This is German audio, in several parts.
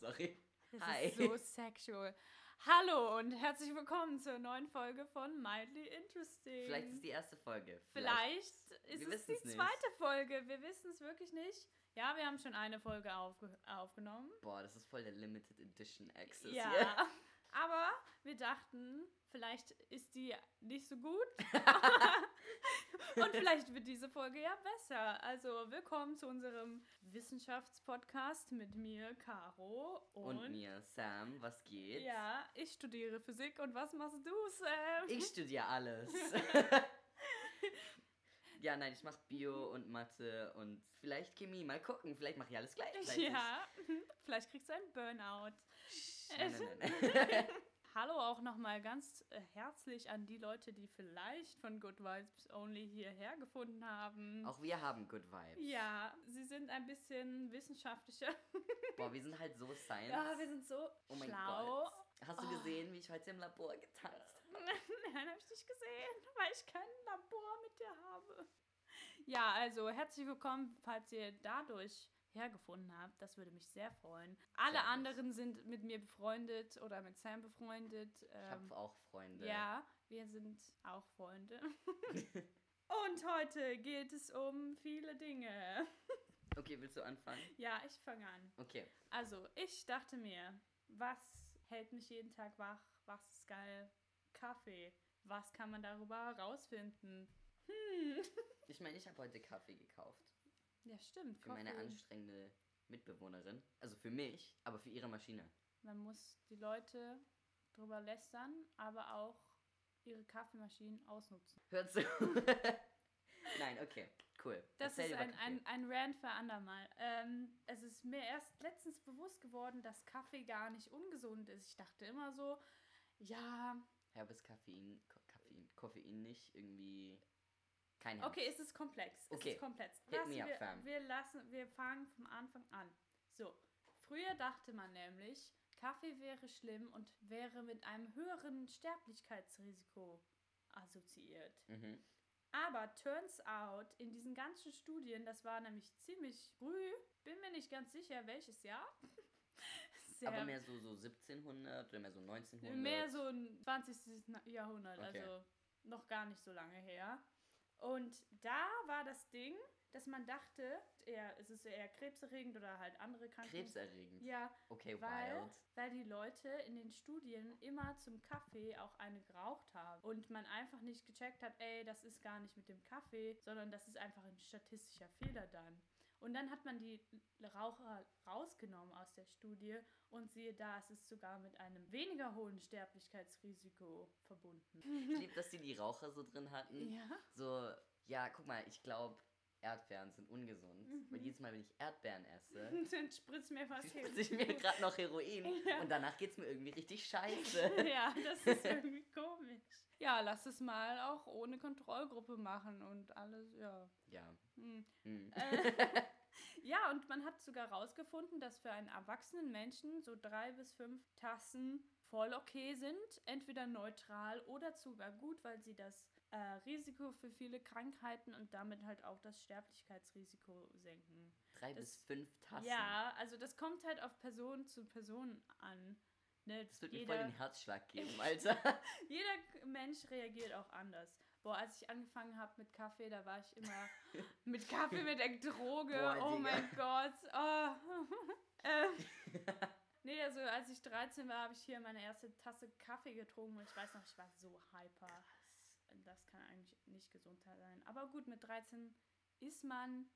sorry. Das Hi. ist so sexual. Hallo und herzlich willkommen zur neuen Folge von Mildly Interesting. Vielleicht ist die erste Folge. Vielleicht ist Wir es die nicht. zweite Folge. Wir wissen es wirklich nicht. Ja, wir haben schon eine Folge aufge aufgenommen. Boah, das ist voll der Limited Edition Access Ja. hier. Aber wir dachten, vielleicht ist die nicht so gut. und vielleicht wird diese Folge ja besser. Also willkommen zu unserem Wissenschaftspodcast mit mir, Caro. Und, Und mir, Sam, was geht? Ja, ich studiere Physik. Und was machst du, Sam? Ich studiere alles. ja, nein, ich mache Bio und Mathe und vielleicht Chemie. Mal gucken, vielleicht mache ich alles gleichzeitig. Ja, vielleicht kriegst du einen Burnout. Nein, nein, nein. Hallo auch nochmal ganz äh, herzlich an die Leute, die vielleicht von Good Vibes Only hierher gefunden haben. Auch wir haben Good Vibes. Ja, sie sind ein bisschen wissenschaftlicher. Boah, wir sind halt so Science. Ja, wir sind so oh mein schlau. Gott. Hast du gesehen, wie ich heute im Labor getanzt habe? Nein, habe ich nicht gesehen, weil ich kein Labor mit dir habe. Ja, also herzlich willkommen, falls ihr dadurch hergefunden habt. Das würde mich sehr freuen. Alle Sehr gut. anderen sind mit mir befreundet oder mit Sam befreundet. Ich Ähm, habe auch Freunde. ja, wir sind auch Freunde. Und heute geht es um viele Dinge. Okay, willst du anfangen? Ja, ich fange an. Okay. Also, ich dachte mir, was hält mich jeden Tag wach? Was ist geil? Kaffee. Was kann man darüber herausfinden? Ich meine, ich habe heute Kaffee gekauft. Ja, stimmt. Für meine Kaffee. anstrengende Mitbewohnerin. Also für mich, aber für ihre Maschine. Man muss die Leute drüber lästern, aber auch ihre Kaffeemaschinen ausnutzen. Hört zu. Nein, okay. Cool. Das Erzähl ist ein, ein, ein Rant für andermal. Ähm, es ist mir erst letztens bewusst geworden, dass Kaffee gar nicht ungesund ist. Ich dachte immer so, ja, Herbes Koffein, Ko- Koffein, Koffein nicht irgendwie kein Herz. Okay, es ist komplex. Es Okay. ist komplex. Hit me up, wir, fam. wir lassen, wir fangen vom Anfang an. So, früher dachte man nämlich, Kaffee wäre schlimm und wäre mit einem höheren Sterblichkeitsrisiko assoziiert. Mhm. Aber turns out, in diesen ganzen Studien, das war nämlich ziemlich früh, bin mir nicht ganz sicher, welches Jahr. Sehr- Aber mehr so, so 1700 oder mehr so 1900? Mehr so ein 20. Jahrhundert, Okay. also noch gar nicht so lange her. Und da war das Ding, dass man dachte, eher, es ist eher krebserregend oder halt andere Krankheiten. Krebserregend. Ja, Okay, weil, wild. weil die Leute in den Studien immer zum Kaffee auch eine geraucht haben. Und man einfach nicht gecheckt hat, ey, das ist gar nicht mit dem Kaffee, sondern das ist einfach ein statistischer Fehler dann. Und dann hat man die Raucher rausgenommen aus der Studie und siehe da, es ist sogar mit einem weniger hohen Sterblichkeitsrisiko verbunden. Ich liebe, dass die die Raucher so drin hatten. Ja. So, ja, guck mal, ich glaube, Erdbeeren sind ungesund. Mhm. Weil jedes Mal, wenn ich Erdbeeren esse, dann spritzt mir was spritze ich mir gerade noch Heroin. Und danach geht's mir irgendwie richtig scheiße. Ja, das ist irgendwie komisch. Ja, lass es mal auch ohne Kontrollgruppe machen und alles, ja. Ja. Hm. Hm. Ja, und man hat sogar herausgefunden, dass für einen erwachsenen Menschen so drei bis fünf Tassen voll okay sind. Entweder neutral oder sogar gut, weil sie das äh, Risiko für viele Krankheiten und damit halt auch das Sterblichkeitsrisiko senken. Drei Das- bis fünf Tassen. Ja, also das kommt halt auf Person zu Person an. Ne? Das wird mir voll Jeder, den Herzschlag geben, Alter. jeder Mensch reagiert auch anders. Boah, als ich angefangen habe mit Kaffee, da war ich immer mit Kaffee mit der Droge. Boah, oh Digga. mein Gott. Oh. ähm, nee, also als ich 13 war, habe ich hier meine erste Tasse Kaffee getrunken und ich weiß noch, ich war so hyper. Das kann eigentlich nicht gesund sein. Aber gut, mit 13 ist man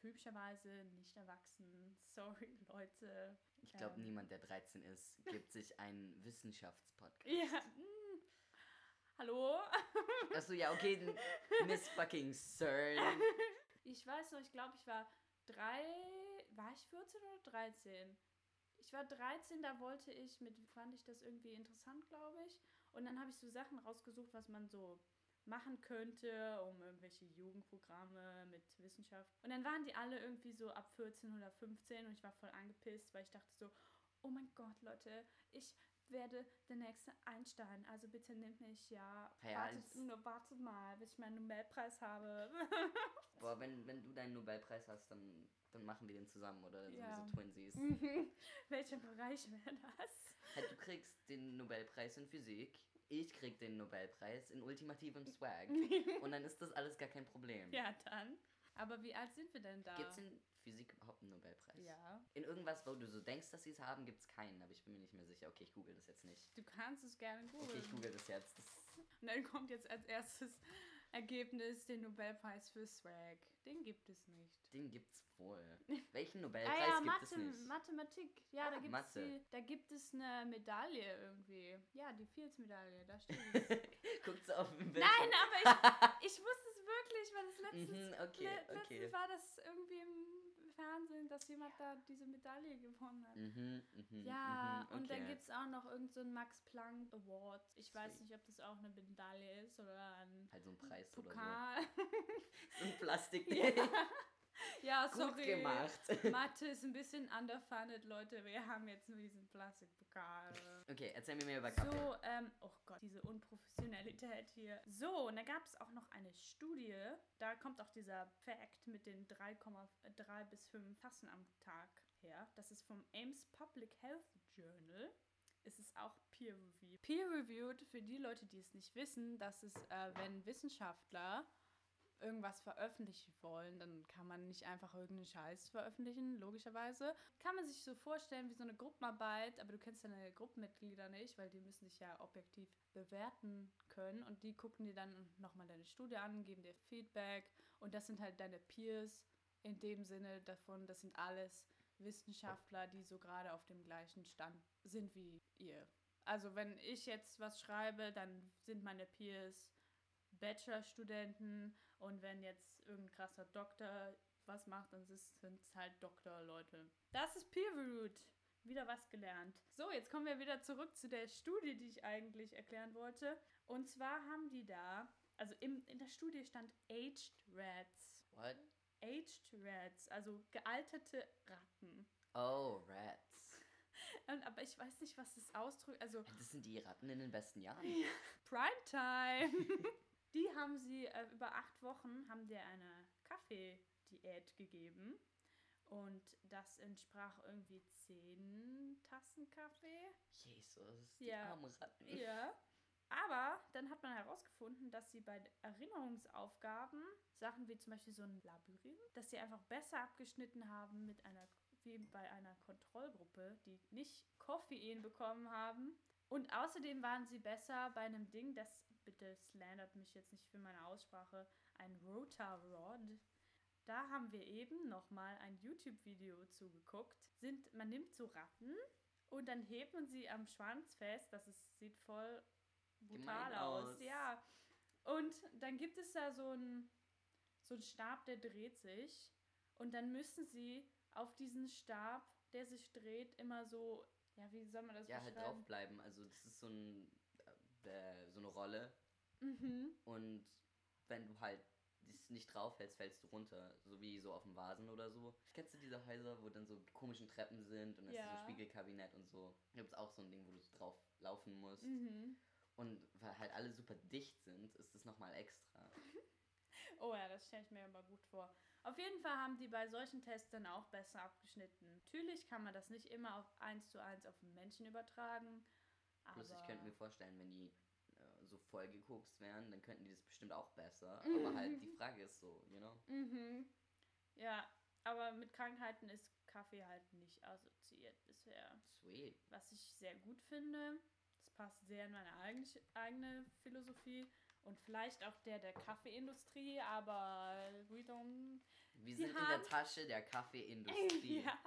typischerweise nicht erwachsen. Sorry, Leute. Ich glaube, Ähm, niemand, der 13 ist, gibt sich einen Wissenschaftspodcast. Ja. mm. Hallo? Achso, ja, okay, Miss fucking CERN. Ich weiß noch, ich glaube, ich war drei. War ich 14 oder 13? Ich war 13, da wollte ich mit, fand ich das irgendwie interessant, glaube ich. Und dann habe ich so Sachen rausgesucht, was man so machen könnte, um irgendwelche Jugendprogramme mit Wissenschaft. Und dann waren die alle irgendwie so ab 14 oder 15 und ich war voll angepisst, weil ich dachte so, oh mein Gott, Leute, ich werde der nächste Einstein. Also bitte nehmt mich ja. Ja, wartet, nur wartet mal, bis ich meinen Nobelpreis habe. Boah, wenn, wenn du deinen Nobelpreis hast, dann, dann machen wir den zusammen oder Ja. so Twinsies. Welcher Bereich wäre das? Halt, du kriegst den Nobelpreis in Physik, ich krieg den Nobelpreis in ultimativem Swag. Und dann ist das alles gar kein Problem. ja, dann. Aber wie alt sind wir denn da? Gibt es in Physik überhaupt einen Nobelpreis? Ja. In irgendwas, wo du so denkst, dass sie es haben, gibt es keinen, aber ich bin mir nicht mehr sicher. Okay, ich google das jetzt nicht. Du kannst es gerne googeln. Okay, ich google das jetzt. Das, Und dann kommt jetzt als erstes Ergebnis den Nobelpreis für Swag. Den gibt es nicht. den gibt's wohl. Welchen Nobelpreis Ah ja, gibt Mathe, es nicht? Mathematik. Ja, da, Ah, gibt's Mathe. die, da gibt es eine Medaille irgendwie. Ja, die Fields-Medaille, da steht es. Guckt auf dem Bild. Nein, aber ich, ich wusste es wirklich, weil das letztens, Mhm, okay, le okay. letztens war das irgendwie im Fernsehen, dass jemand da diese Medaille gewonnen hat. Mhm, mhm, Ja, mhm, und dann gibt es auch noch irgendeinen so Max Planck Award. Ich weiß Sweet. nicht, ob das auch eine Medaille ist oder ein Halt so ein Preis oder Pokal. so. So ein Plastik. ja, Gut sorry. gemacht. Mathe ist ein bisschen underfunded, Leute. Wir haben jetzt nur diesen Plastikpokal. Okay, erzähl mir mehr über Kaffee. So, ähm, oh Gott, diese Unprofessionalität hier. So, und da gab es auch noch eine Studie. Da kommt auch dieser Fact mit den 3,3 bis 5 Tassen am Tag her. Das ist vom Ames Public Health Journal. Es ist auch peer-reviewed. Peer-reviewed, für die Leute, die es nicht wissen, das ist, äh, wenn Wissenschaftler irgendwas veröffentlichen wollen, dann kann man nicht einfach irgendeinen Scheiß veröffentlichen, logischerweise. Kann man sich so vorstellen wie so eine Gruppenarbeit, aber du kennst deine Gruppenmitglieder nicht, weil die müssen sich ja objektiv bewerten können und die gucken dir dann nochmal deine Studie an, geben dir Feedback und das sind halt deine Peers in dem Sinne davon, das sind alles Wissenschaftler, die so gerade auf dem gleichen Stand sind wie ihr. Also wenn ich jetzt was schreibe, dann sind meine Peers Bachelorstudenten und wenn jetzt irgendein krasser Doktor was macht, dann sind es halt Doktorleute. Das ist peer-reviewed. Wieder was gelernt. So, jetzt kommen wir wieder zurück zu der Studie, die ich eigentlich erklären wollte. Und zwar haben die da, also im, in der Studie stand Aged Rats. What? Aged Rats, also gealterte Ratten. Oh, Rats. Aber ich weiß nicht, was das ausdrückt. Also Das sind die Ratten in den besten Jahren. Primetime. die haben sie äh, über acht Wochen haben dir eine Kaffee-Diät gegeben. Und das entsprach irgendwie zehn Tassen Kaffee. Jesus, die Ja. armen Ratten. Ja. Aber dann hat man herausgefunden, dass sie bei Erinnerungsaufgaben, Sachen wie zum Beispiel so ein Labyrinth, dass sie einfach besser abgeschnitten haben mit einer, wie bei einer Kontrollgruppe, die nicht Koffein bekommen haben. Und außerdem waren sie besser bei einem Ding, das, bitte slandert mich jetzt nicht für meine Aussprache, ein Rotarod. Da haben wir eben nochmal ein YouTube-Video zugeguckt. Sind, man nimmt so Ratten und dann hebt man sie am Schwanz fest. Das ist, sieht voll brutal aus. aus. Ja. Und dann gibt es da so einen so einen Stab, der dreht sich. Und dann müssen sie auf diesen Stab, der sich dreht, immer so, ja, wie soll man das Ja, halt beschreiben? draufbleiben. Also das ist so, ein, äh, so eine Rolle. Mhm. Und wenn du halt dich nicht draufhältst, fällst du runter. So wie so auf dem Vasen oder so. Kennst du diese Häuser, wo dann so komischen Treppen sind und es ist Ja. so Spiegelkabinett und so? Da gibt es auch so ein Ding, wo du drauf laufen musst. Mhm. Und weil halt alle super dicht sind, ist das nochmal extra. Oh ja, das stelle ich mir aber gut vor. Auf jeden Fall haben die bei solchen Tests dann auch besser abgeschnitten. Natürlich kann man das nicht immer auf eins zu eins auf den Menschen übertragen. Aber Plus ich könnte mir vorstellen, wenn die so vollgekokst wären, dann könnten die das bestimmt auch besser. Mhm. Aber halt die Frage ist so, you know? Mhm. Ja, aber mit Krankheiten ist Kaffee halt nicht assoziiert bisher. Sweet. Was ich sehr gut finde. Das passt sehr in meine eigen- eigene Philosophie und vielleicht auch der der Kaffeeindustrie, aber we don't. Wir sind in der Tasche der Kaffeeindustrie. ja.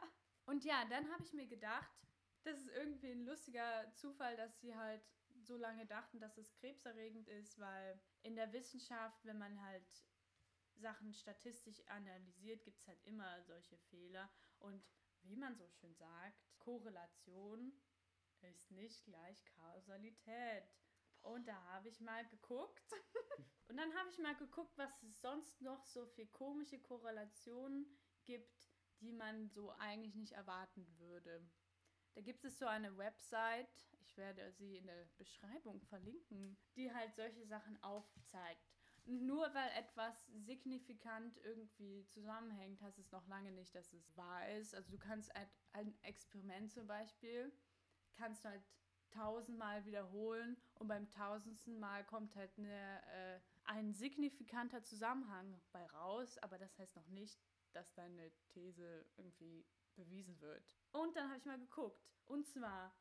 Und ja, dann habe ich mir gedacht, das ist irgendwie ein lustiger Zufall, dass sie halt so lange dachten, dass es krebserregend ist, weil in der Wissenschaft, wenn man halt Sachen statistisch analysiert, gibt es halt immer solche Fehler. Und wie man so schön sagt, Korrelation ist nicht gleich Kausalität. Und da habe ich mal geguckt. Und dann habe ich mal geguckt, was es sonst noch so für komische Korrelationen gibt, die man so eigentlich nicht erwarten würde. Da gibt es so eine Website, ich werde sie in der Beschreibung verlinken, die halt solche Sachen aufzeigt. nur weil etwas signifikant irgendwie zusammenhängt, heißt es noch lange nicht, dass es wahr ist. Also du kannst ein, ein Experiment zum Beispiel, kannst du halt tausendmal wiederholen und beim tausendsten Mal kommt halt eine, äh, ein signifikanter Zusammenhang bei raus, aber das heißt noch nicht, dass deine These irgendwie bewiesen wird. Und dann habe ich mal geguckt. Und zwar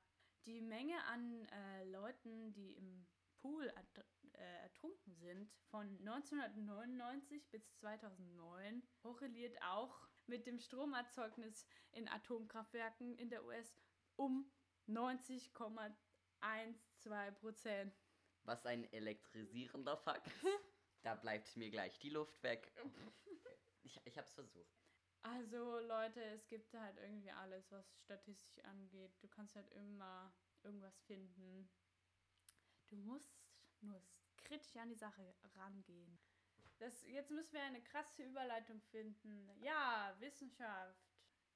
die Menge an äh, Leuten, die im Pool äh, ertrunken sind, von 1999 bis 2009 korreliert auch mit dem Stromerzeugnis in Atomkraftwerken in der US um 90,12 Prozent. Was ein elektrisierender Fakt. da bleibt mir gleich die Luft weg. Ich, ich hab's versucht. Also Leute, es gibt halt irgendwie alles, was statistisch angeht. Du kannst halt immer irgendwas finden. Du musst nur kritisch an die Sache rangehen. Das, jetzt müssen wir eine krasse Überleitung finden. Ja, Wissenschaft.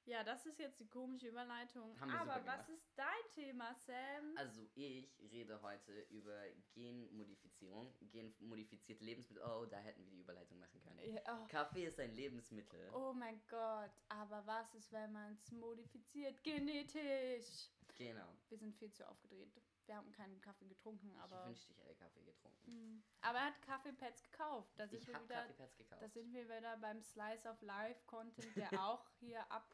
Ja, das ist jetzt die komische Überleitung. Aber was ist dein Thema, Sam? Also ich rede heute über Genmodifizierung, genmodifizierte Lebensmittel. Oh, da hätten wir die Überleitung machen können. Ja, oh. Kaffee ist ein Lebensmittel. Oh mein Gott, aber was ist, wenn man es modifiziert? Genetisch. Genau. Wir sind viel zu aufgedreht. Wir haben keinen Kaffee getrunken, aber. Ich wünschte, ich hätte Kaffee getrunken. Mhm. Aber er hat Kaffeepads gekauft. Da ich habe Kaffeepads gekauft. Da sind wir wieder beim Slice of Life Content, der auch hier ab.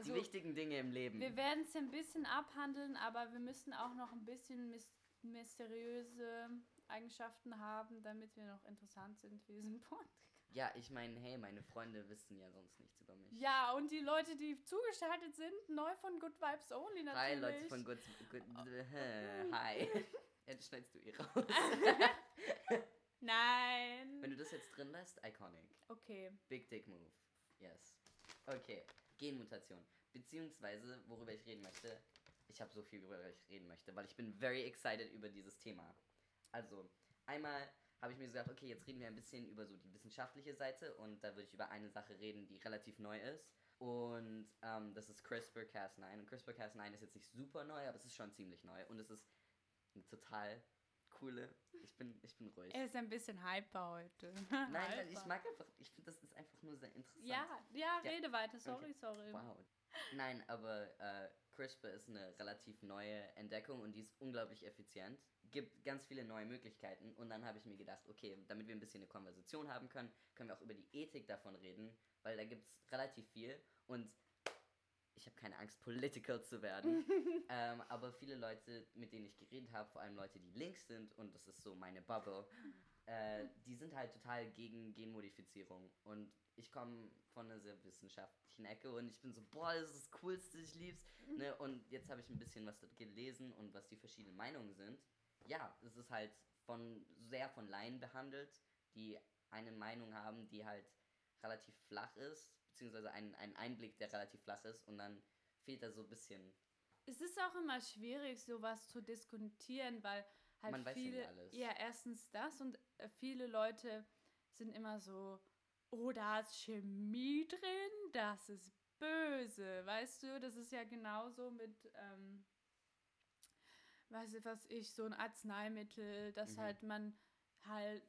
Also, Die wichtigen Dinge im Leben. Wir werden es ein bisschen abhandeln, aber wir müssen auch noch ein bisschen mysteriöse Eigenschaften haben, damit wir noch interessant sind für diesen Podcast. Ja, ich meine, hey, meine Freunde wissen ja sonst nichts über mich. Ja, und die Leute, die zugeschaltet sind, neu von Good Vibes Only natürlich. Hi, Leute von Good... good hi. Jetzt schneidest du ihr raus. Nein. Wenn du das jetzt drin lässt, iconic. Okay. Big Dick Move. Yes. Okay. Genmutation. Beziehungsweise, worüber ich reden möchte, ich habe so viel, worüber ich reden möchte, weil ich bin very excited über dieses Thema. Also, einmal habe ich mir gesagt, okay, jetzt reden wir ein bisschen über so die wissenschaftliche Seite und da würde ich über eine Sache reden, die relativ neu ist. Und ähm, das ist CRISPR-Cas9. Und CRISPR-Cas9 ist jetzt nicht super neu, aber es ist schon ziemlich neu. Und es ist eine total coole. Ich bin, ich bin ruhig. Er ist ein bisschen hyper heute. Nein, nein, ich mag einfach, ich finde, das ist einfach nur sehr interessant. Ja, ja, ja. rede weiter, sorry, okay. sorry. Wow. Nein, aber äh, CRISPR ist eine relativ neue Entdeckung und die ist unglaublich effizient gibt ganz viele neue Möglichkeiten. Und dann habe ich mir gedacht, okay, damit wir ein bisschen eine Konversation haben können, können wir auch über die Ethik davon reden, weil da gibt es relativ viel. Und ich habe keine Angst, political zu werden. ähm, aber viele Leute, mit denen ich geredet habe, vor allem Leute, die links sind, und das ist so meine Bubble, äh, die sind halt total gegen Genmodifizierung. Und ich komme von einer sehr wissenschaftlichen Ecke und ich bin so, boah, das ist das Coolste, ich lieb's. Ne? Und jetzt habe ich ein bisschen was gelesen und was die verschiedenen Meinungen sind ja, es ist halt von sehr von Laien behandelt, die eine Meinung haben, die halt relativ flach ist, beziehungsweise einen, einen Einblick, der relativ flach ist und dann fehlt da so ein bisschen. Es ist auch immer schwierig, sowas zu diskutieren, weil halt Man viele, weiß ja, alles. ja erstens das und äh, viele Leute sind immer so, oh, da ist Chemie drin, das ist böse, weißt du, das ist ja genauso mit ähm, weiß ich was ich, so ein Arzneimittel, dass mhm. halt man halt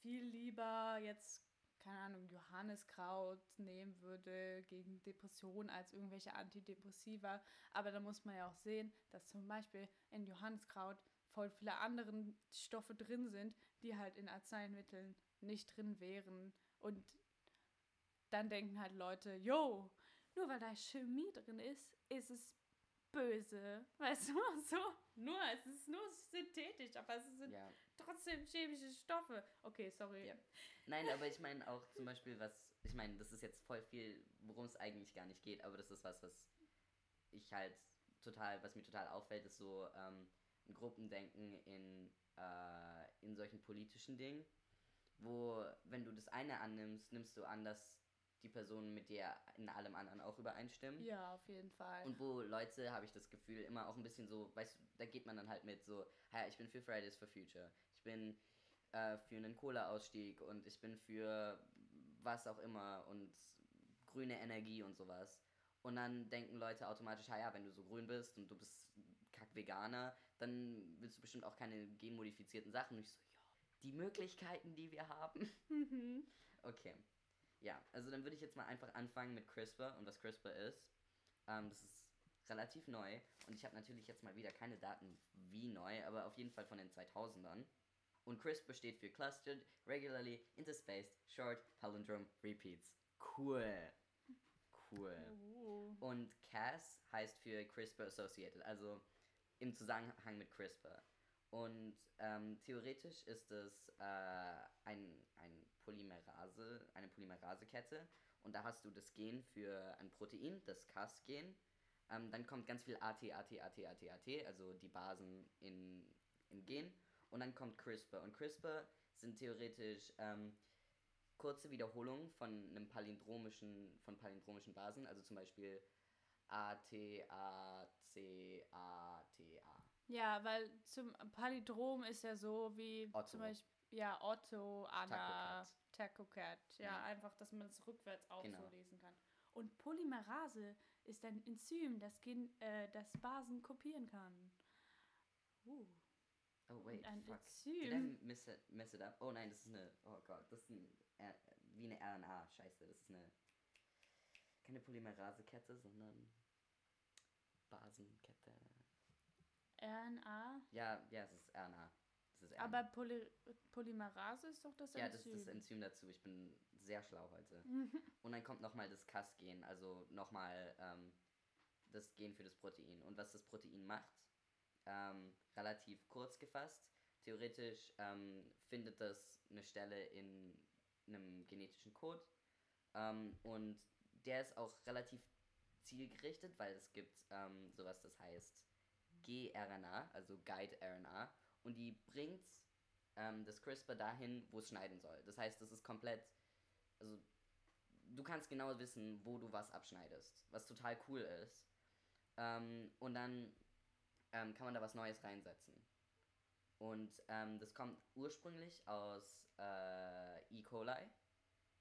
viel lieber jetzt, keine Ahnung, Johanniskraut nehmen würde gegen Depressionen als irgendwelche Antidepressiva. Aber da muss man ja auch sehen, dass zum Beispiel in Johanniskraut voll viele andere Stoffe drin sind, die halt in Arzneimitteln nicht drin wären. Und dann denken halt Leute, yo, nur weil da Chemie drin ist, ist es böse. Weißt du, so. Nur, es ist nur synthetisch, aber es sind ja. trotzdem chemische Stoffe. Okay, sorry. Ja. Nein, aber ich meine auch zum Beispiel, was, ich meine, das ist jetzt voll viel, worum es eigentlich gar nicht geht, aber das ist was, was ich halt total, was mir total auffällt, ist so ähm, Gruppendenken in, äh, in solchen politischen Dingen, wo, wenn du das eine annimmst, nimmst du an, dass die Person, mit der in allem anderen auch übereinstimmen. Ja, auf jeden Fall. Und wo Leute, habe ich das Gefühl, immer auch ein bisschen so, weißt du, da geht man dann halt mit so, hey, ich bin für Fridays for Future, ich bin äh, für einen Kohleausstieg und ich bin für was auch immer und grüne Energie und sowas. Und dann denken Leute automatisch, ja, wenn du so grün bist und du bist kack Veganer, dann willst du bestimmt auch keine genmodifizierten Sachen. Und ich so, ja, die Möglichkeiten, die wir haben. Mhm. Okay. Ja, also dann würde ich jetzt mal einfach anfangen mit CRISPR und was CRISPR ist. Ähm, das ist relativ neu und ich habe natürlich jetzt mal wieder keine Daten wie neu, aber auf jeden Fall von den 2000ern. Und CRISPR steht für Clustered Regularly Interspaced Short Palindrome Repeats. Cool. Cool. Und Cas heißt für CRISPR Associated, also im Zusammenhang mit CRISPR. Und ähm, theoretisch ist es äh, ein, ein Polymerase, eine Polymerasekette. Und da hast du das Gen für ein Protein, das Cas-Gen. Ähm, dann kommt ganz viel AT, AT, AT, AT, AT, also die Basen in, in Gen. Und dann kommt CRISPR. Und CRISPR sind theoretisch ähm, kurze Wiederholungen von einem palindromischen, von palindromischen Basen, also zum Beispiel A, T, A, C, A, T, A. Ja, weil zum Palindrom ist ja so wie Otto. zum Beispiel ja Otto, Anna, Taco Cat. Ja, Ja. einfach, dass man es rückwärts auch Genau. so lesen kann. Und Polymerase ist ein Enzym, das, Gen, äh, das Basen kopieren kann. Uh. Oh wait, Und ein fuck. Did I Enzym. miss it, mess it up? Oh nein, das ist eine, oh Gott, das ist ein, wie eine RNA, scheiße, das ist eine, keine Polymerasekette, sondern Basenkette. RNA. Ja, ja, es ist RNA. Es ist RNA. Aber Poly Polymerase ist doch das ja, Enzym. das ist das Enzym dazu. Ich bin sehr schlau heute. Und dann kommt nochmal das Cas-Gen, also nochmal ähm, das Gen für das Protein. Und was das Protein macht, ähm, relativ kurz gefasst, theoretisch ähm, findet das eine Stelle in einem genetischen Code. Ähm, und der ist auch relativ zielgerichtet, weil es gibt ähm, sowas, das heißt gRNA, also Guide-RNA. Und die bringt ähm, das CRISPR dahin, wo es schneiden soll. Das heißt, das ist komplett, also du kannst genau wissen, wo du was abschneidest, was total cool ist. Ähm, und dann ähm, kann man da was Neues reinsetzen. Und ähm, das kommt ursprünglich aus äh, E. coli,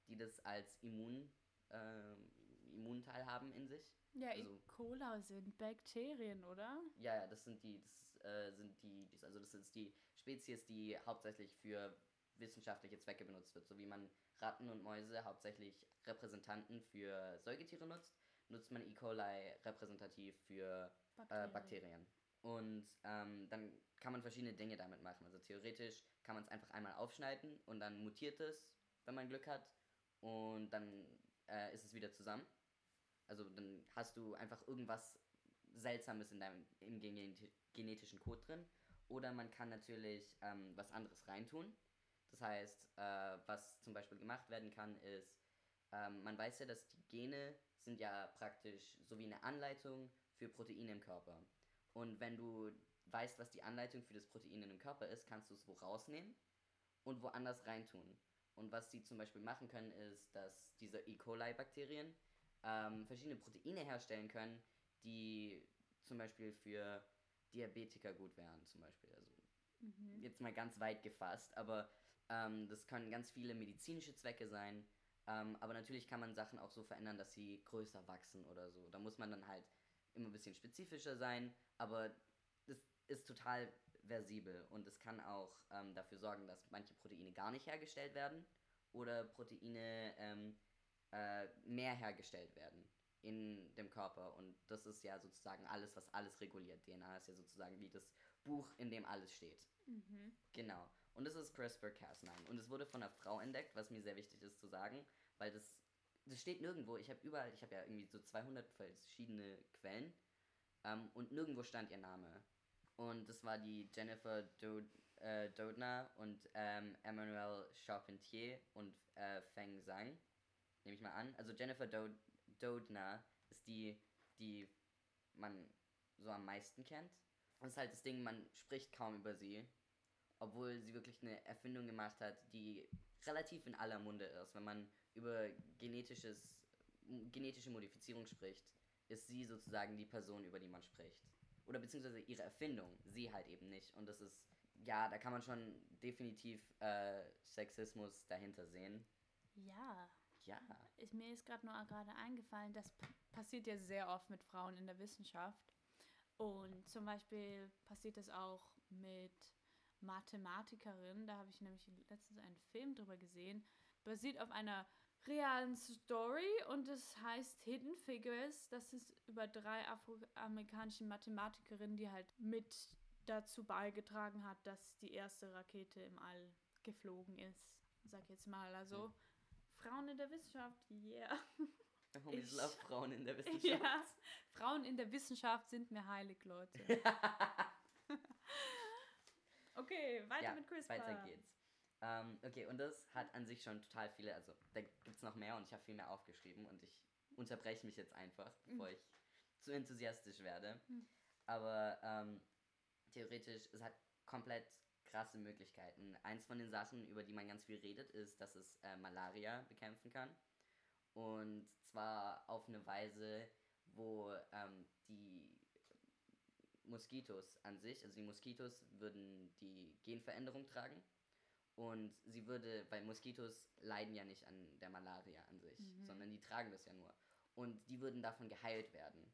die das als Immun, ähm, Immunteil haben in sich. ja, also- E. Cola sind Bakterien, oder? Ja, ja, das sind die, das äh, sind die, also das ist die Spezies, die hauptsächlich für wissenschaftliche Zwecke benutzt wird. So wie man Ratten und Mäuse hauptsächlich Repräsentanten für Säugetiere nutzt, nutzt man E. coli repräsentativ für äh, Bakterien. Und ähm, dann kann man verschiedene Dinge damit machen. Also theoretisch kann man es einfach einmal aufschneiden und dann mutiert es, wenn man Glück hat. Und dann äh, ist es wieder zusammen. Also dann hast du einfach irgendwas Seltsames in deinem im geneti genetischen Code drin. Oder man kann natürlich ähm, was anderes reintun. Das heißt, äh, was zum Beispiel gemacht werden kann, ist, ähm, man weiß ja, dass die Gene sind ja praktisch so wie eine Anleitung für Proteine im Körper. Und wenn du weißt, was die Anleitung für das Protein in dem Körper ist, kannst du es wo rausnehmen und woanders reintun. Und was sie zum Beispiel machen können, ist, dass diese E. coli-Bakterien ähm, verschiedene Proteine herstellen können, die zum Beispiel für Diabetiker gut wären, zum Beispiel. Also Mhm. jetzt mal ganz weit gefasst, aber ähm, das können ganz viele medizinische Zwecke sein. Ähm, aber natürlich kann man Sachen auch so verändern, dass sie größer wachsen oder so. Da muss man dann halt immer ein bisschen spezifischer sein, aber das ist total versibel und es kann auch ähm, dafür sorgen, dass manche Proteine gar nicht hergestellt werden oder Proteine ähm, äh, mehr hergestellt werden in dem Körper. Und das ist ja sozusagen alles, was alles reguliert. DNA ist ja sozusagen wie das Buch, in dem alles steht. Mhm. Genau. Und das ist CRISPR-Cas9. Und es wurde von einer Frau entdeckt, was mir sehr wichtig ist zu sagen, weil das, das steht nirgendwo. Ich habe überall, ich habe ja irgendwie so 200 verschiedene Quellen ähm, und nirgendwo stand ihr Name. Und das war die Jennifer Do äh, Doudna und ähm, Emmanuel Charpentier und äh, Feng Zhang, nehme ich mal an. Also Jennifer Do Doudna ist die, die man so am meisten kennt. Das ist halt das Ding, man spricht kaum über sie, obwohl sie wirklich eine Erfindung gemacht hat, die relativ in aller Munde ist. Wenn man über genetisches, genetische Modifizierung spricht, ist sie sozusagen die Person, über die man spricht. Oder beziehungsweise ihre Erfindung, sie halt eben nicht. Und das ist, ja, da kann man schon definitiv äh, Sexismus dahinter sehen. Ja. Ja. Ich, mir ist gerade nur gerade eingefallen, das passiert ja sehr oft mit Frauen in der Wissenschaft. Und zum Beispiel passiert es auch mit Mathematikerin. Da habe ich nämlich letztens einen Film drüber gesehen. Basiert auf einer realen Story und es heißt Hidden Figures. Das ist über drei afroamerikanische Mathematikerinnen, die halt mit dazu beigetragen hat, dass die erste Rakete im All geflogen ist. Sag jetzt mal, also mhm. Frauen in der Wissenschaft, yeah. Homies love Frauen in der Wissenschaft. Ja, Frauen in der Wissenschaft sind mir heilig, Leute. okay, weiter ja, mit CRISPR. Weiter geht's. Ähm, okay, und das hat an sich schon total viele, also da gibt es noch mehr und ich habe viel mehr aufgeschrieben und ich unterbreche mich jetzt einfach, bevor mhm. ich zu enthusiastisch werde. Mhm. Aber ähm, theoretisch, es hat komplett krasse Möglichkeiten. Eins von den Sachen, über die man ganz viel redet, ist, dass es äh, Malaria bekämpfen kann. Und zwar auf eine Weise, wo ähm, die Moskitos an sich, also die Moskitos würden die Genveränderung tragen und sie würde, weil Moskitos leiden ja nicht an der Malaria an sich, mhm. sondern die tragen das ja nur. Und die würden davon geheilt werden.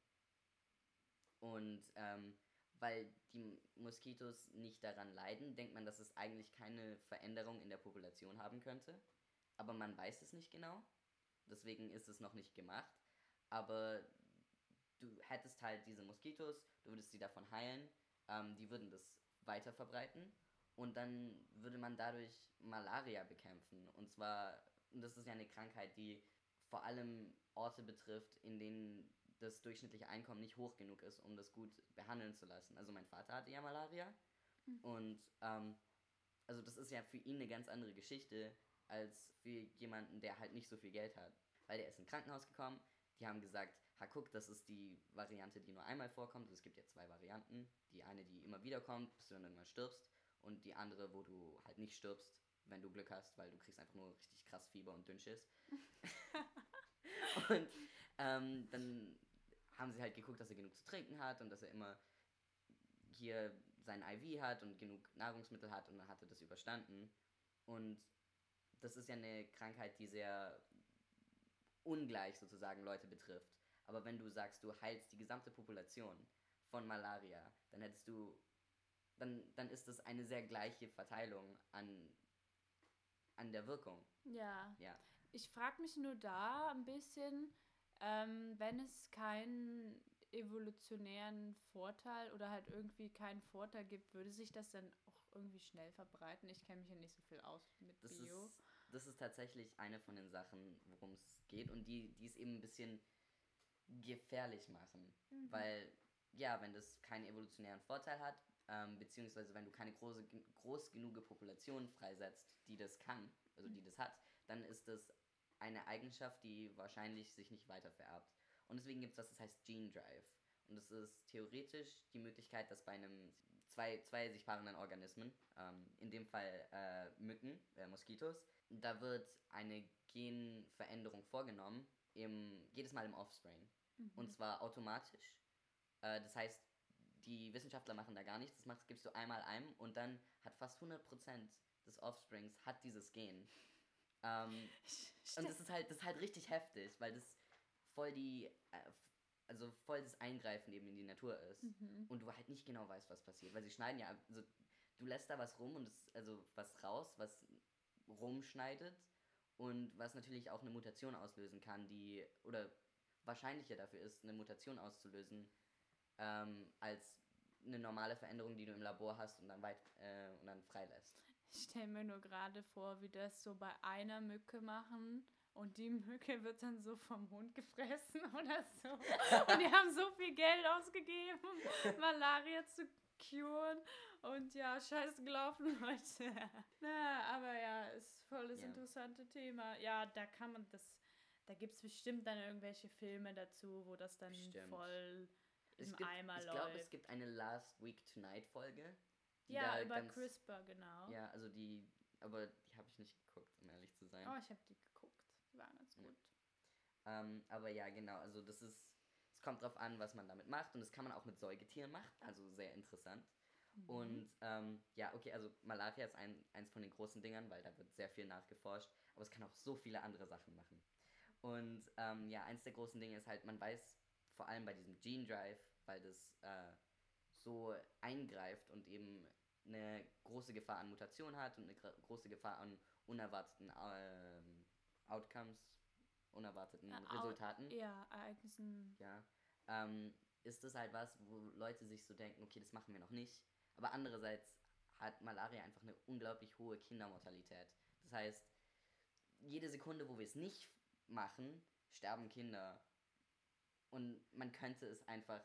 Und ähm, weil die Moskitos nicht daran leiden, denkt man, dass es eigentlich keine Veränderung in der Population haben könnte. Aber man weiß es nicht genau. Deswegen ist es noch nicht gemacht. Aber du hättest halt diese Moskitos, du würdest sie davon heilen, ähm, die würden das weiter verbreiten und dann würde man dadurch Malaria bekämpfen. Und zwar, und das ist ja eine Krankheit, die vor allem Orte betrifft, in denen das durchschnittliche Einkommen nicht hoch genug ist, um das gut behandeln zu lassen. Also mein Vater hatte ja Malaria mhm. und ähm, also das ist ja für ihn eine ganz andere Geschichte als für jemanden, der halt nicht so viel Geld hat. Weil der ist ins Krankenhaus gekommen, die haben gesagt, ha guck, das ist die Variante, die nur einmal vorkommt. Also es gibt ja zwei Varianten. Die eine, die immer wieder kommt, bis du dann irgendwann stirbst. Und die andere, wo du halt nicht stirbst, wenn du Glück hast, weil du kriegst einfach nur richtig krass Fieber und Dünnschiss. und ähm, dann haben sie halt geguckt, dass er genug zu trinken hat und dass er immer hier sein IV hat und genug Nahrungsmittel hat und dann hat er das überstanden. Und das ist ja eine Krankheit, die sehr ungleich sozusagen Leute betrifft. Aber wenn du sagst, du heilst die gesamte Population von Malaria, dann hättest du, dann, dann ist das eine sehr gleiche Verteilung an, an der Wirkung. Ja. ja. Ich frage mich nur da ein bisschen, ähm, wenn es keinen evolutionären Vorteil oder halt irgendwie keinen Vorteil gibt, würde sich das dann auch irgendwie schnell verbreiten? Ich kenne mich ja nicht so viel aus mit das Bio. Ist, das ist tatsächlich eine von den Sachen, worum es geht und die, die es eben ein bisschen gefährlich machen. Mhm. Weil, ja, wenn das keinen evolutionären Vorteil hat, ähm, beziehungsweise wenn du keine große, groß genug Population freisetzt, die das kann, also die mhm. das hat, dann ist das eine Eigenschaft, die wahrscheinlich sich nicht weiter vererbt. Und deswegen gibt es was, das heißt Gene Drive. Und es ist theoretisch die Möglichkeit, dass bei einem zwei, zwei sich paarenden Organismen, ähm, in dem Fall äh, Mücken, äh, Moskitos, da wird eine Genveränderung vorgenommen, im, jedes Mal im Offspring. Mhm. Und zwar automatisch. Äh, das heißt, die Wissenschaftler machen da gar nichts, das machst, gibst du einmal einem und dann hat fast 100% des Offsprings hat dieses Gen. Ähm, und das ist halt, das ist halt richtig heftig, weil das voll die, äh, also voll das Eingreifen eben in die Natur ist. Mhm. Und du halt nicht genau weißt, was passiert. Weil sie schneiden ja, also du lässt da was rum und es, also was raus, was rumschneidet und was natürlich auch eine Mutation auslösen kann, die, oder wahrscheinlicher dafür ist, eine Mutation auszulösen, ähm, als eine normale Veränderung, die du im Labor hast und dann weit äh, und dann freilässt. Ich stelle mir nur gerade vor, wie das so bei einer Mücke machen und die Mücke wird dann so vom Hund gefressen oder so. Und die haben so viel Geld ausgegeben, um Malaria zu curen. Und ja, scheiße gelaufen, Leute. Na, aber ja, ist voll das ja. interessante Thema. Ja, da kann man das, da gibt es bestimmt dann irgendwelche Filme dazu, wo das dann bestimmt. voll im gibt, Eimer ich läuft. Ich glaube, es gibt eine Last Week Tonight Folge. Ja, über ganz, CRISPR, genau. Ja, also die, aber die habe ich nicht geguckt, um ehrlich zu sein. Oh, ich habe die geguckt. Die waren ganz gut. Ja. Ähm, aber ja, genau, also das ist, es kommt drauf an, was man damit macht und das kann man auch mit Säugetieren machen, also sehr interessant. Mhm. Und ähm, ja, okay, also Malaria ist ein, eins von den großen Dingern, weil da wird sehr viel nachgeforscht, aber es kann auch so viele andere Sachen machen. Und ähm, ja, eins der großen Dinge ist halt, man weiß vor allem bei diesem Gene Drive, weil das äh, so eingreift und eben eine große Gefahr an Mutation hat und eine große Gefahr an unerwarteten ähm, Outcomes, unerwarteten Ja, au- Resultaten. Ja, Ereignissen. Ja. Ähm, ist das halt was, wo Leute sich so denken, okay, das machen wir noch nicht. Aber andererseits hat Malaria einfach eine unglaublich hohe Kindermortalität. Das heißt, jede Sekunde, wo wir es nicht machen, sterben Kinder. Und man könnte es einfach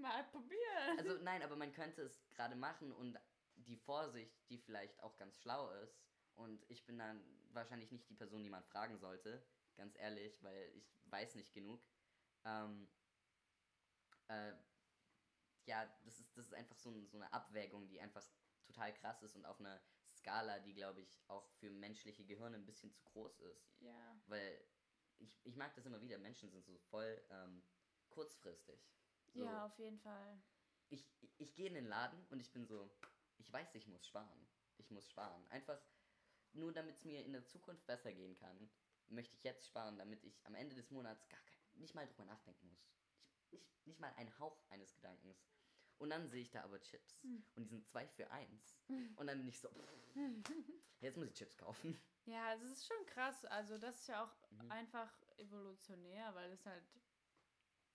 Mal probieren. also nein, aber man könnte es gerade machen und die Vorsicht, die vielleicht auch ganz schlau ist. Und ich bin dann wahrscheinlich nicht die Person, die man fragen sollte, ganz ehrlich, weil ich weiß nicht genug. Ähm, äh, ja, das ist, das ist einfach so, ein, so eine Abwägung, die einfach total krass ist und auf einer Skala, die, glaube ich, auch für menschliche Gehirne ein bisschen zu groß ist. ja. Weil ich, ich mag das immer wieder, Menschen sind so voll ähm, kurzfristig. So Ja, auf jeden Fall. ich, ich, ich gehe in den Laden und ich bin so, ich weiß, ich muss sparen. Ich muss sparen. Einfach nur damit es mir in der Zukunft besser gehen kann, möchte ich jetzt sparen, damit ich am Ende des Monats gar kein, nicht mal drüber nachdenken muss. Ich, nicht, nicht mal einen Hauch eines Gedankens. Und dann sehe ich da aber Chips. Hm. Und die sind zwei für eins. Und dann bin ich so, pff, jetzt muss ich Chips kaufen. Ja, es ist schon krass. Also, das ist ja auch Mhm. einfach evolutionär, weil es halt.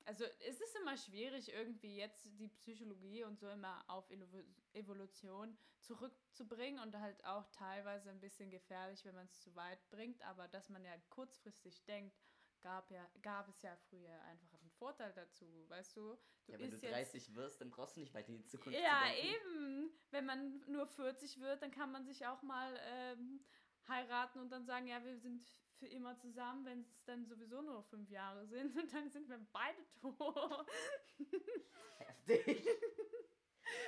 Also, es ist immer schwierig, irgendwie jetzt die Psychologie und so immer auf Evo- Evolution zurückzubringen und halt auch teilweise ein bisschen gefährlich, wenn man es zu weit bringt. Aber dass man ja kurzfristig denkt, gab, ja, gab es ja früher einfach einen Vorteil dazu, weißt du? Du Ja, wenn du isst jetzt- 30 wirst, dann brauchst du nicht weiter in die Zukunft ja, zu eben. Wenn man nur 40 wird, dann kann man sich auch mal ähm, heiraten und dann sagen, ja, wir sind für immer zusammen, wenn es dann sowieso nur fünf Jahre sind und dann sind wir beide tot. Heftig.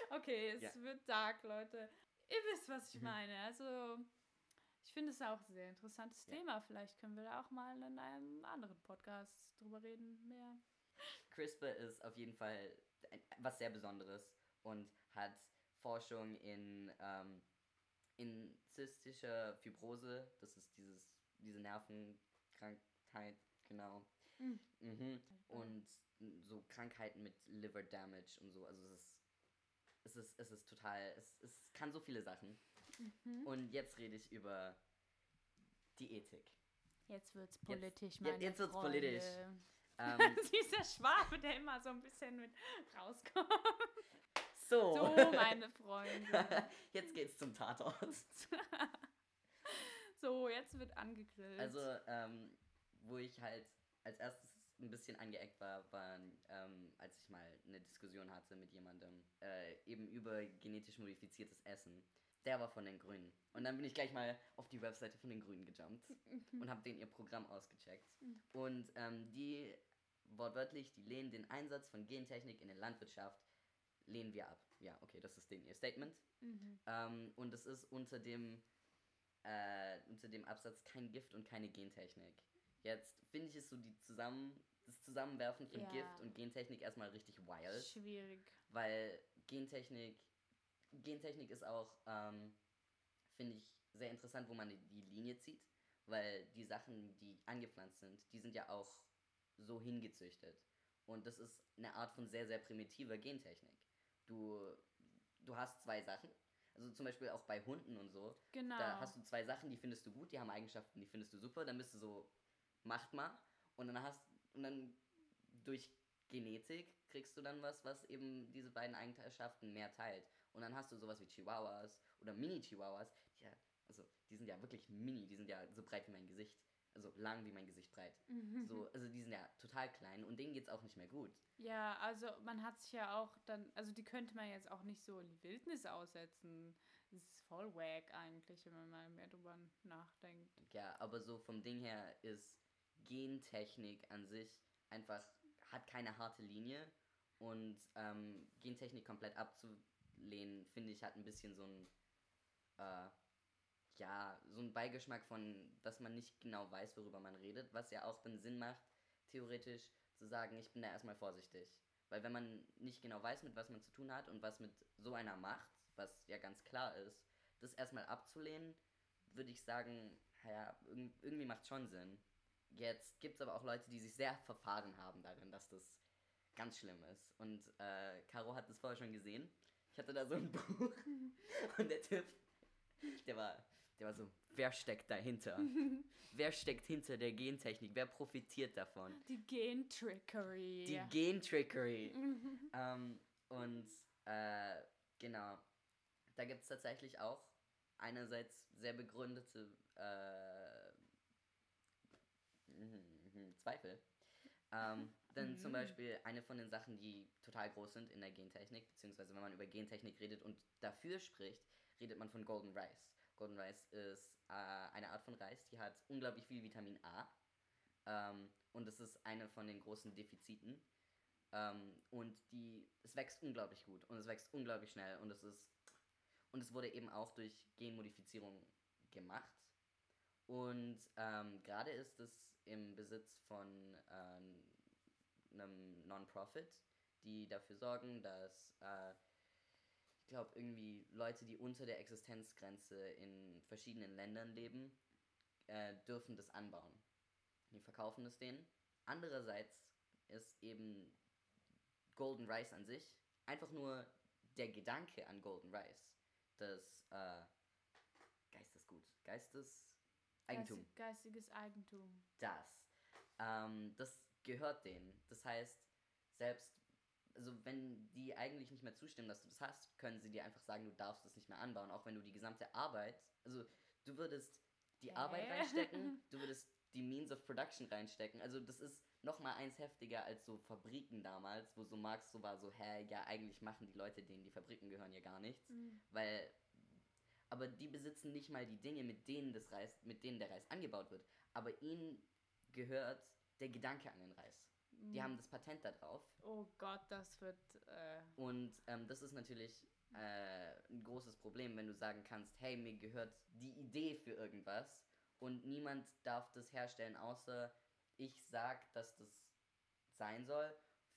okay, es Ja. wird dark, Leute. Ihr wisst, was ich Mhm. meine. Also, ich finde es auch ein sehr interessantes Ja. Thema. Vielleicht können wir da auch mal in einem anderen Podcast drüber reden. Mehr. CRISPR ist auf jeden Fall was sehr Besonderes und hat Forschung in, ähm, in zystischer Fibrose, das ist dieses, diese Nervenkrankheit, genau. Mhm. Mhm. Und so Krankheiten mit Liver Damage und so. Also es ist, es ist, es ist total, es, es kann so viele Sachen. Mhm. Und jetzt rede ich über die Ethik. Jetzt wird's politisch, jetzt- meine jetzt wird's Freunde. politisch. Ähm, Dieser Schwabe, der immer so ein bisschen mit rauskommt. so. So, meine Freunde. jetzt geht's zum Tatort. so, jetzt wird angegrillt. Also, ähm, wo ich halt als erstes ein bisschen angeeckt war, war, ähm, als ich mal eine Diskussion hatte mit jemandem, äh, eben über genetisch modifiziertes Essen. Der war von den Grünen. Und dann bin ich gleich mal auf die Webseite von den Grünen gejumpt und habe denen ihr Programm ausgecheckt. Mhm. Und ähm, die, wortwörtlich, die lehnen den Einsatz von Gentechnik in der Landwirtschaft, lehnen wir ab. Ja, okay, das ist denen ihr Statement. Mhm. Ähm, und es ist unter dem, äh, unter dem Absatz kein Gift und keine Gentechnik. Jetzt finde ich es so die zusammen, das Zusammenwerfen von Ja. Gift und Gentechnik erstmal richtig wild, Schwierig. weil Gentechnik, Gentechnik ist auch, ähm, finde ich, sehr interessant, wo man die, die Linie zieht, weil die Sachen, die angepflanzt sind, die sind ja auch so hingezüchtet. Und das ist eine Art von sehr, sehr primitiver Gentechnik. Du, du hast zwei Sachen, also zum Beispiel auch bei Hunden und so, Genau. da hast du zwei Sachen, die findest du gut, die haben Eigenschaften, die findest du super, dann bist du so, macht mal. Und dann hast und dann durch Genetik kriegst du dann was, was eben diese beiden Eigenschaften mehr teilt. Und dann hast du sowas wie Chihuahuas oder Mini-Chihuahuas, ja, also die sind ja wirklich mini, die sind ja so breit wie mein Gesicht. Also lang wie mein Gesicht breit. Mhm. So, also die sind ja total klein und denen geht's auch nicht mehr gut. Ja, also man hat sich ja auch dann, also die könnte man jetzt auch nicht so in die Wildnis aussetzen. Das ist voll wack eigentlich, wenn man mal mehr drüber nachdenkt. Ja, aber so vom Ding her ist Gentechnik an sich einfach, hat keine harte Linie und ähm, Gentechnik komplett abzulehnen, finde ich, hat ein bisschen so ein, äh, ja, so ein Beigeschmack von, dass man nicht genau weiß, worüber man redet, was ja auch dann Sinn macht, theoretisch zu sagen, ich bin da erstmal vorsichtig. Weil wenn man nicht genau weiß, mit was man zu tun hat und was mit so einer macht, was ja ganz klar ist, das erstmal abzulehnen, würde ich sagen, ja, irg- irgendwie macht schon Sinn. Jetzt gibt es aber auch Leute, die sich sehr verfahren haben darin, dass das ganz schlimm ist. Und äh, Caro hat das vorher schon gesehen. Ich hatte da so ein Buch und der Typ, der war, der war so, wer steckt dahinter? wer steckt hinter der Gentechnik? Wer profitiert davon? Die Gentrickery. Die Gentrickery. ähm, und äh, genau, da gibt es tatsächlich auch einerseits sehr begründete äh, Zweifel. Ähm, denn zum Beispiel eine von den Sachen, die total groß sind in der Gentechnik, beziehungsweise wenn man über Gentechnik redet und dafür spricht, redet man von Golden Rice. Golden Rice ist äh, eine Art von Reis, die hat unglaublich viel Vitamin A. Ähm, und es ist eine von den großen Defiziten. Ähm, und die, es wächst unglaublich gut und es wächst unglaublich schnell und es ist und es wurde eben auch durch Genmodifizierung gemacht. Und ähm, gerade ist es im Besitz von äh, einem Non-Profit, die dafür sorgen, dass äh, glaube irgendwie Leute, die unter der Existenzgrenze in verschiedenen Ländern leben, äh, dürfen das anbauen. Die verkaufen es denen. Andererseits ist eben Golden Rice an sich einfach nur der Gedanke an Golden Rice, das äh, Geistesgut, Geisteseigentum. Geistig, geistiges Eigentum. Das, ähm, das gehört denen. Das heißt, selbst also wenn die eigentlich nicht mehr zustimmen, dass du das hast, können sie dir einfach sagen, du darfst es nicht mehr anbauen, auch wenn du die gesamte Arbeit, also du würdest die Hä? Arbeit reinstecken, du würdest die Means of Production reinstecken. Also das ist noch mal eins heftiger als so Fabriken damals, wo so Marx so war, so, hä, ja, eigentlich machen die Leute, denen die Fabriken gehören, ja gar nichts. Mhm. Weil, aber die besitzen nicht mal die Dinge, mit denen, das Reis, mit denen der Reis angebaut wird. Aber ihnen gehört der Gedanke an den Reis. Die Mhm. haben das Patent da drauf. Oh Gott, das wird. Äh, Und ähm, das ist natürlich äh, ein großes Problem, wenn du sagen kannst, hey, mir gehört die Idee für irgendwas und niemand darf das herstellen, außer ich sag, dass das sein soll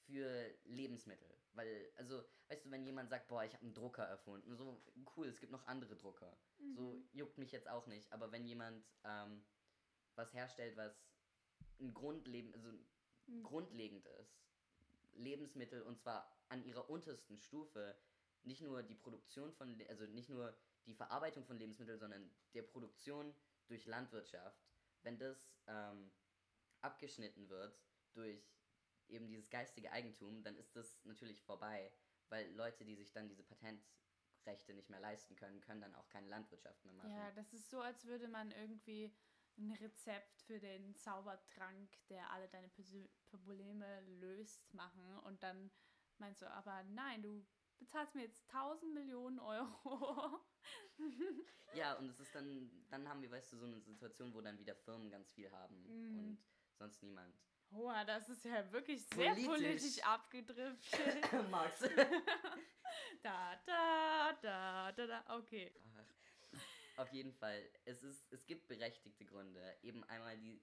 für Lebensmittel. Weil, also, weißt du, wenn jemand sagt, boah, ich habe einen Drucker erfunden, so cool, es gibt noch andere Drucker. So mhm. juckt mich jetzt auch nicht. Aber wenn jemand ähm, was herstellt, was ein Grundleben, also Mhm. grundlegend ist, Lebensmittel und zwar an ihrer untersten Stufe, nicht nur die Produktion von, also nicht nur die Verarbeitung von Lebensmitteln, sondern der Produktion durch Landwirtschaft, wenn das ähm, abgeschnitten wird durch eben dieses geistige Eigentum, dann ist das natürlich vorbei, weil Leute, die sich dann diese Patentrechte nicht mehr leisten können, können dann auch keine Landwirtschaft mehr machen. Ja, das ist so, als würde man irgendwie ein Rezept für den Zaubertrank, der alle deine Probleme löst, machen. Und dann meinst du, aber nein, du bezahlst mir jetzt 1000 Millionen Euro. Ja, und es ist dann, dann haben wir, weißt du, so eine Situation, wo dann wieder Firmen ganz viel haben Mm. und sonst niemand. Boah, das ist ja wirklich sehr Politisch. politisch, abgedriftet. Max. da, da, da, da, da. Okay. Auf jeden Fall, es, ist, es gibt berechtigte Gründe. Eben einmal die,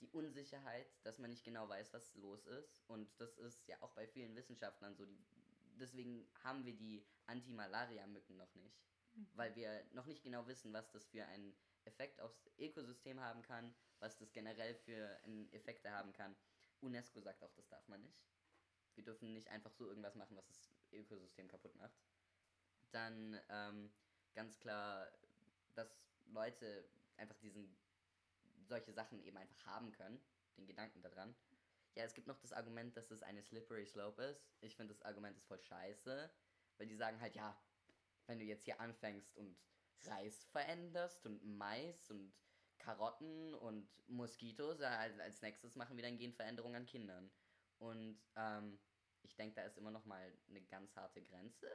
die Unsicherheit, dass man nicht genau weiß, was los ist. Und das ist ja auch bei vielen Wissenschaftlern so. Die, deswegen haben wir die Anti-Malaria-Mücken noch nicht. Weil wir noch nicht genau wissen, was das für einen Effekt aufs Ökosystem haben kann, was das generell für Effekte haben kann. UNESCO sagt auch, das darf man nicht. Wir dürfen nicht einfach so irgendwas machen, was das Ökosystem kaputt macht. Dann ähm, ganz klar, dass Leute einfach diesen solche Sachen eben einfach haben können, den Gedanken daran. Ja, es gibt noch das Argument, dass es eine slippery slope ist. Ich finde das Argument ist voll scheiße, weil die sagen halt, ja, wenn du jetzt hier anfängst und Reis veränderst und Mais und Karotten und Moskitos, als nächstes machen wir dann Genveränderungen an Kindern. Und ähm, ich denke, da ist immer noch mal eine ganz harte Grenze.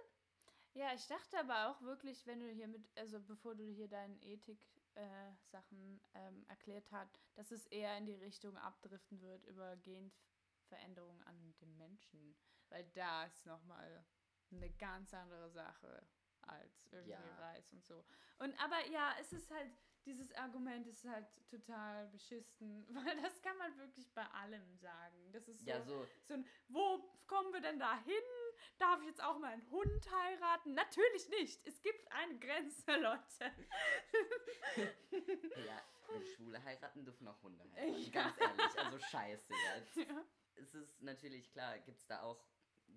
Ja, ich dachte aber auch wirklich, wenn du hier mit, also bevor du hier deine Ethik-Sachen ähm, erklärt hast, dass es eher in die Richtung abdriften wird über Genveränderungen an dem Menschen. Weil da ist nochmal eine ganz andere Sache als irgendwie Ja. Reis und so. Und aber ja, es ist halt, dieses Argument ist halt total beschissen, weil das kann man wirklich bei allem sagen. Das ist so, Ja, so, so ein, wo kommen wir denn da hin? Darf ich jetzt auch mal einen Hund heiraten? Natürlich nicht. Es gibt eine Grenze, Leute. ja, wenn Schwule heiraten, dürfen auch Hunde Ja. heiraten. Ganz ehrlich, also scheiße jetzt. Ja. Es ist natürlich klar, gibt es da auch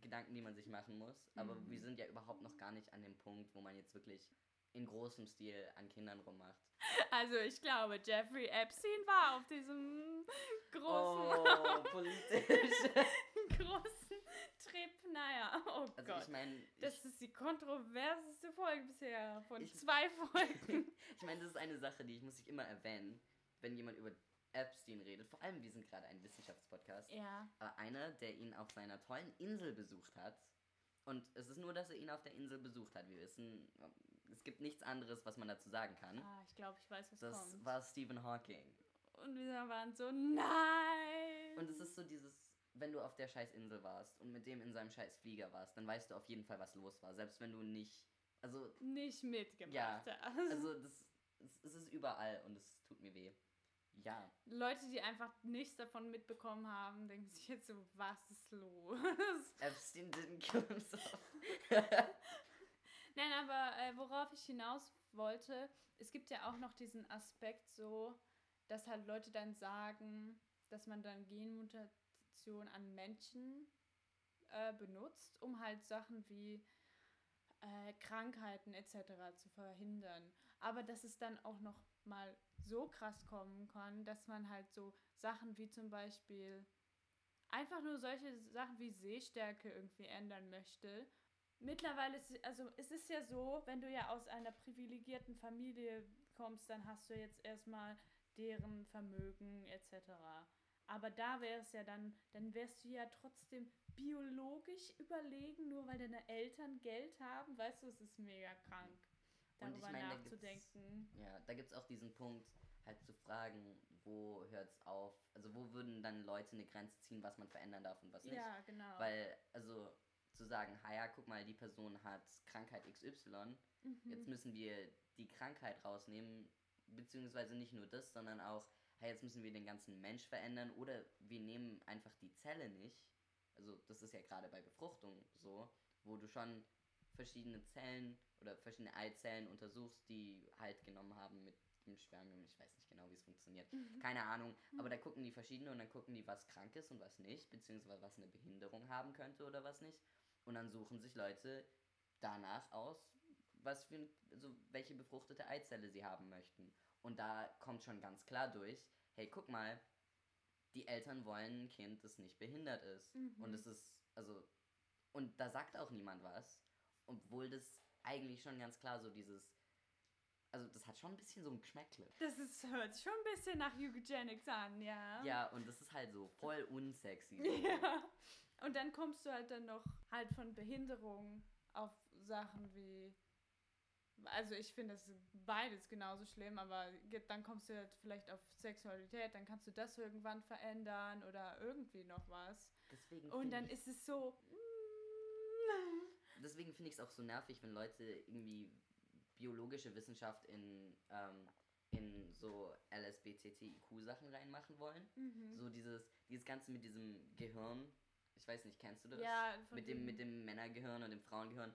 Gedanken, die man sich machen muss. Aber Mhm. wir sind ja überhaupt noch gar nicht an dem Punkt, wo man jetzt wirklich in großem Stil an Kindern rummacht. Also ich glaube, Jeffrey Epstein war auf diesem großen, Oh, politisch. Naja, oh Also Gott. ich meine, das ist die kontroverseste Folge bisher von Ich- zwei Folgen. ich meine, das ist eine Sache, die ich muss ich immer erwähnen, wenn jemand über Epstein redet. Vor allem, wir sind gerade ein Wissenschaftspodcast. ja. Aber einer, der ihn auf seiner tollen Insel besucht hat. Und es ist nur, dass er ihn auf der Insel besucht hat. Wir wissen, es gibt nichts anderes, was man dazu sagen kann. Ah, ich glaube, ich weiß, was Das kommt. war Stephen Hawking. Und wir waren so, nein. Und es ist so dieses, wenn du auf der scheiß Insel warst und mit dem in seinem scheiß Flieger warst, dann weißt du auf jeden Fall, was los war. Selbst wenn du nicht. Also, nicht mitgemacht Ja, hast. also das, es, ist überall und es tut mir weh. Ja. Leute, die einfach nichts davon mitbekommen haben, denken sich jetzt so, was ist los? Epstein didn't kill himself. Nein, aber äh, worauf ich hinaus wollte, es gibt ja auch noch diesen Aspekt so, dass halt Leute dann sagen, dass man dann Genmutation an Menschen äh, benutzt, um halt Sachen wie äh, Krankheiten etc. zu verhindern. Aber dass es dann auch noch mal so krass kommen kann, dass man halt so Sachen wie zum Beispiel einfach nur solche Sachen wie Sehstärke irgendwie ändern möchte. Mittlerweile ist also es ist ja so, wenn du ja aus einer privilegierten Familie kommst, dann hast du jetzt erstmal deren Vermögen etc. Aber da wäre es ja dann, dann wärst du ja trotzdem biologisch überlegen, nur weil deine Eltern Geld haben. Weißt du, es ist mega krank, Und ich darüber meine, da nachzudenken. Ja, da gibt es auch diesen Punkt, halt zu fragen, wo hört es auf? Also wo würden dann Leute eine Grenze ziehen, was man verändern darf und was nicht? Ja, genau. Weil, also zu sagen, ha ja, guck mal, die Person hat Krankheit XY, Mhm. jetzt müssen wir die Krankheit rausnehmen, beziehungsweise nicht nur das, sondern auch, hey, jetzt müssen wir den ganzen Mensch verändern oder wir nehmen einfach die Zelle nicht. Also das ist ja gerade bei Befruchtung so, wo du schon verschiedene Zellen oder verschiedene Eizellen untersuchst, die halt genommen haben mit dem Spermium. Ich weiß nicht genau, wie es funktioniert. Mhm. Keine Ahnung. Aber da gucken die verschiedene und dann gucken die, was krank ist und was nicht, beziehungsweise was eine Behinderung haben könnte oder was nicht. Und dann suchen sich Leute danach aus, was für also welche befruchtete Eizelle sie haben möchten. Und da kommt schon ganz klar durch, hey, guck mal, die Eltern wollen ein Kind, das nicht behindert ist. Mhm. Und es ist, also, und da sagt auch niemand was, obwohl das eigentlich schon ganz klar so dieses, also das hat schon ein bisschen so ein Geschmäckle. Das ist, hört sich schon ein bisschen nach Eugenics an, ja. Ja, und das ist halt so voll unsexy. So. Ja. Und dann kommst du halt dann noch halt von Behinderung auf Sachen wie. Also ich finde das beides genauso schlimm, aber dann kommst du halt vielleicht auf Sexualität, dann kannst du das irgendwann verändern oder irgendwie noch was. Deswegen Und dann ist es so. deswegen finde ich es auch so nervig, wenn Leute irgendwie biologische Wissenschaft in, ähm, in so LSBTTIQ-Sachen reinmachen wollen. Mhm. So dieses, dieses Ganze mit diesem Gehirn. Ich weiß nicht, kennst du das? Ja, von mit dem, mit dem Männergehirn und dem Frauengehirn.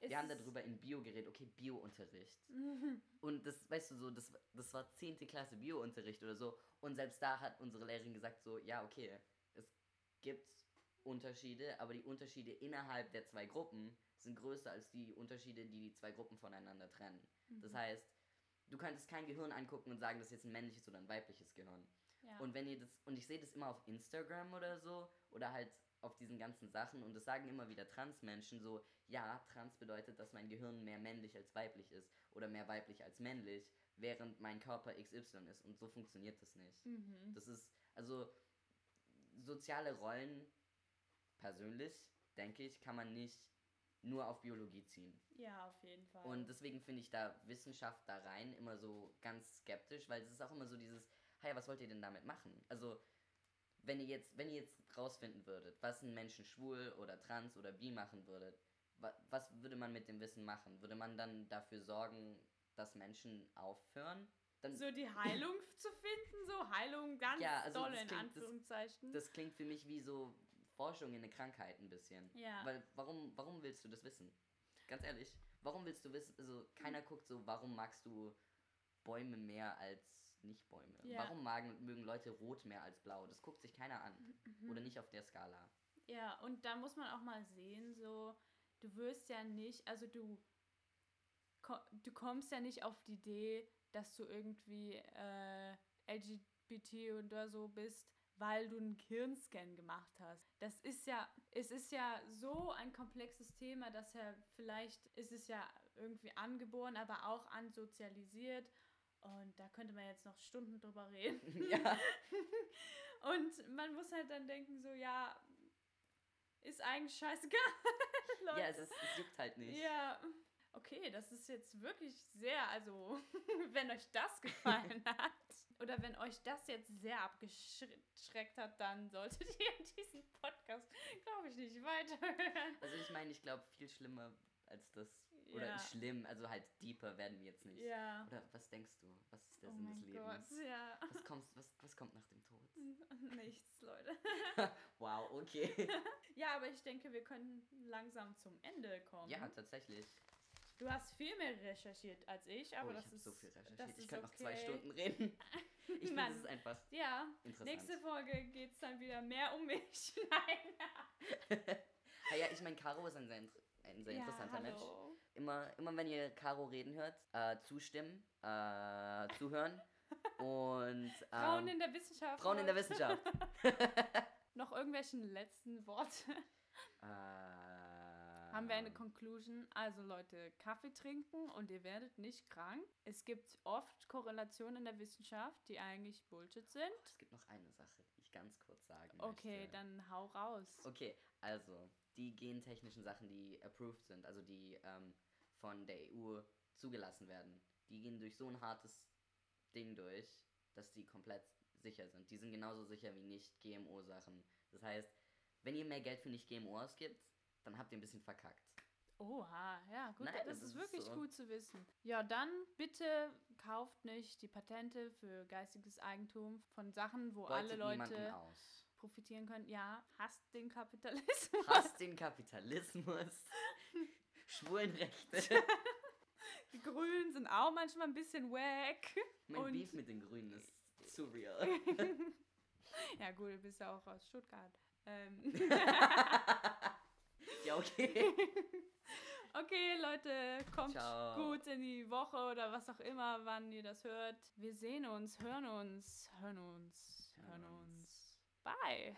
Es Wir haben darüber in Bio geredet, okay, Bio-Unterricht. Und das, weißt du, so, das, das war 10. Klasse Bio-Unterricht oder so. Und selbst da hat unsere Lehrerin gesagt, so, ja, okay, es gibt Unterschiede, aber die Unterschiede innerhalb der zwei Gruppen sind größer als die Unterschiede, die die zwei Gruppen voneinander trennen. Das Mhm. heißt, du könntest kein Gehirn angucken und sagen, das ist jetzt ein männliches oder ein weibliches Gehirn. ja. Und wenn ihr das, und ich sehe das immer auf Instagram oder so, oder halt auf diesen ganzen Sachen, und das sagen immer wieder Transmenschen so, ja, trans bedeutet, dass mein Gehirn mehr männlich als weiblich ist, oder mehr weiblich als männlich, während mein Körper XY ist. Und so funktioniert das nicht. Mhm. Das ist, also, soziale Rollen, persönlich, denke ich, kann man nicht nur auf Biologie ziehen. ja, auf jeden Fall. Und deswegen finde ich da Wissenschaft da rein immer so ganz skeptisch, weil es ist auch immer so dieses, hey, was wollt ihr denn damit machen? Also, wenn ihr jetzt, wenn ihr jetzt rausfinden würdet, was ein Menschen schwul oder trans oder bi machen würdet, wa was würde man mit dem Wissen machen? Würde man dann dafür sorgen, dass Menschen aufhören? Dann, so die Heilung zu finden, so Heilung ganz Ja, also doll das in klingt- das- Anführungszeichen. das klingt für mich wie so Forschung in eine Krankheit ein bisschen. ja. Weil, warum, warum willst du das wissen? Ganz ehrlich, warum willst du wissen, also keiner guckt so, warum magst du Bäume mehr als nicht Bäume? Ja. Warum magen, mögen Leute rot mehr als blau? Das guckt sich keiner an. Mhm. Oder nicht auf der Skala. Ja, und da muss man auch mal sehen, so, du wirst ja nicht, also du, du kommst ja nicht auf die Idee, dass du irgendwie äh, LGBT oder so bist, weil du einen Hirnscan gemacht hast. Das ist ja, es ist ja so ein komplexes Thema, dass ja vielleicht ist es ja irgendwie angeboren, aber auch ansozialisiert. Und da könnte man jetzt noch Stunden drüber reden. ja. Und man muss halt dann denken, so, ja, ist eigentlich scheißegal. Leute. Ja, es, ist, es juckt halt nicht. Ja. Okay, das ist jetzt wirklich sehr, also, wenn euch das gefallen hat oder wenn euch das jetzt sehr abgeschreckt hat, dann solltet ihr diesen Podcast, glaube ich, nicht weiterhören. Also ich meine, ich glaube, viel schlimmer als das. Oder Ja. schlimm, also halt deeper werden wir jetzt nicht. Ja. Oder was denkst du? Was ist der Oh Sinn des Lebens? Gott, ja. Was, kommt, was, was kommt nach dem Tod? Nichts, Leute. wow, okay. Ja, aber ich denke, wir können langsam zum Ende kommen. ja, tatsächlich. Du hast viel mehr recherchiert als ich, aber oh, ich das habe ist so viel das recherchiert. Ich ist könnte noch zwei okay. Stunden reden. Ich finde, Mann. es ist einfach Ja, interessant. nächste Folge geht es dann wieder mehr um mich. Nein. ah, ja, ich meine, Caro ist ein sehr, ein sehr interessanter Mensch. Immer, immer wenn ihr Caro reden hört, äh, zustimmen, äh, zuhören und ähm, Frauen in der Wissenschaft. Frauen in der Wissenschaft. Noch irgendwelchen letzten Worte? äh, Haben wir eine Conclusion? Also Leute, Kaffee trinken und ihr werdet nicht krank. Es gibt oft Korrelationen in der Wissenschaft, die eigentlich Bullshit sind. Es gibt noch eine Sache, die ich ganz kurz sagen Okay, möchte. dann hau raus. Okay, also die gentechnischen Sachen, die approved sind, also die ähm, von der EU zugelassen werden, die gehen durch so ein hartes Ding durch, dass die komplett sicher sind. Die sind genauso sicher wie nicht GMO-Sachen. Das heißt, wenn ihr mehr Geld für nicht GMO ausgibt, dann habt ihr ein bisschen verkackt. Oha, ja, gut, Nein, das, das ist wirklich so. gut zu wissen. Ja, dann bitte kauft nicht die Patente für geistiges Eigentum von Sachen, wo alle Beutet niemanden Leute aus. Profitieren können. Ja, hasst den Kapitalismus. Hasst den Kapitalismus. Schwulenrechte. Die Grünen sind auch manchmal ein bisschen wack. mein Und- Beef mit den Grünen ist surreal. ja, gut, du bist ja auch aus Stuttgart. Ähm. ja, okay. okay, Leute, kommt Ciao. gut in die Woche oder was auch immer, wann ihr das hört. Wir sehen uns, hören uns, hören uns, hören Hören uns. Bye.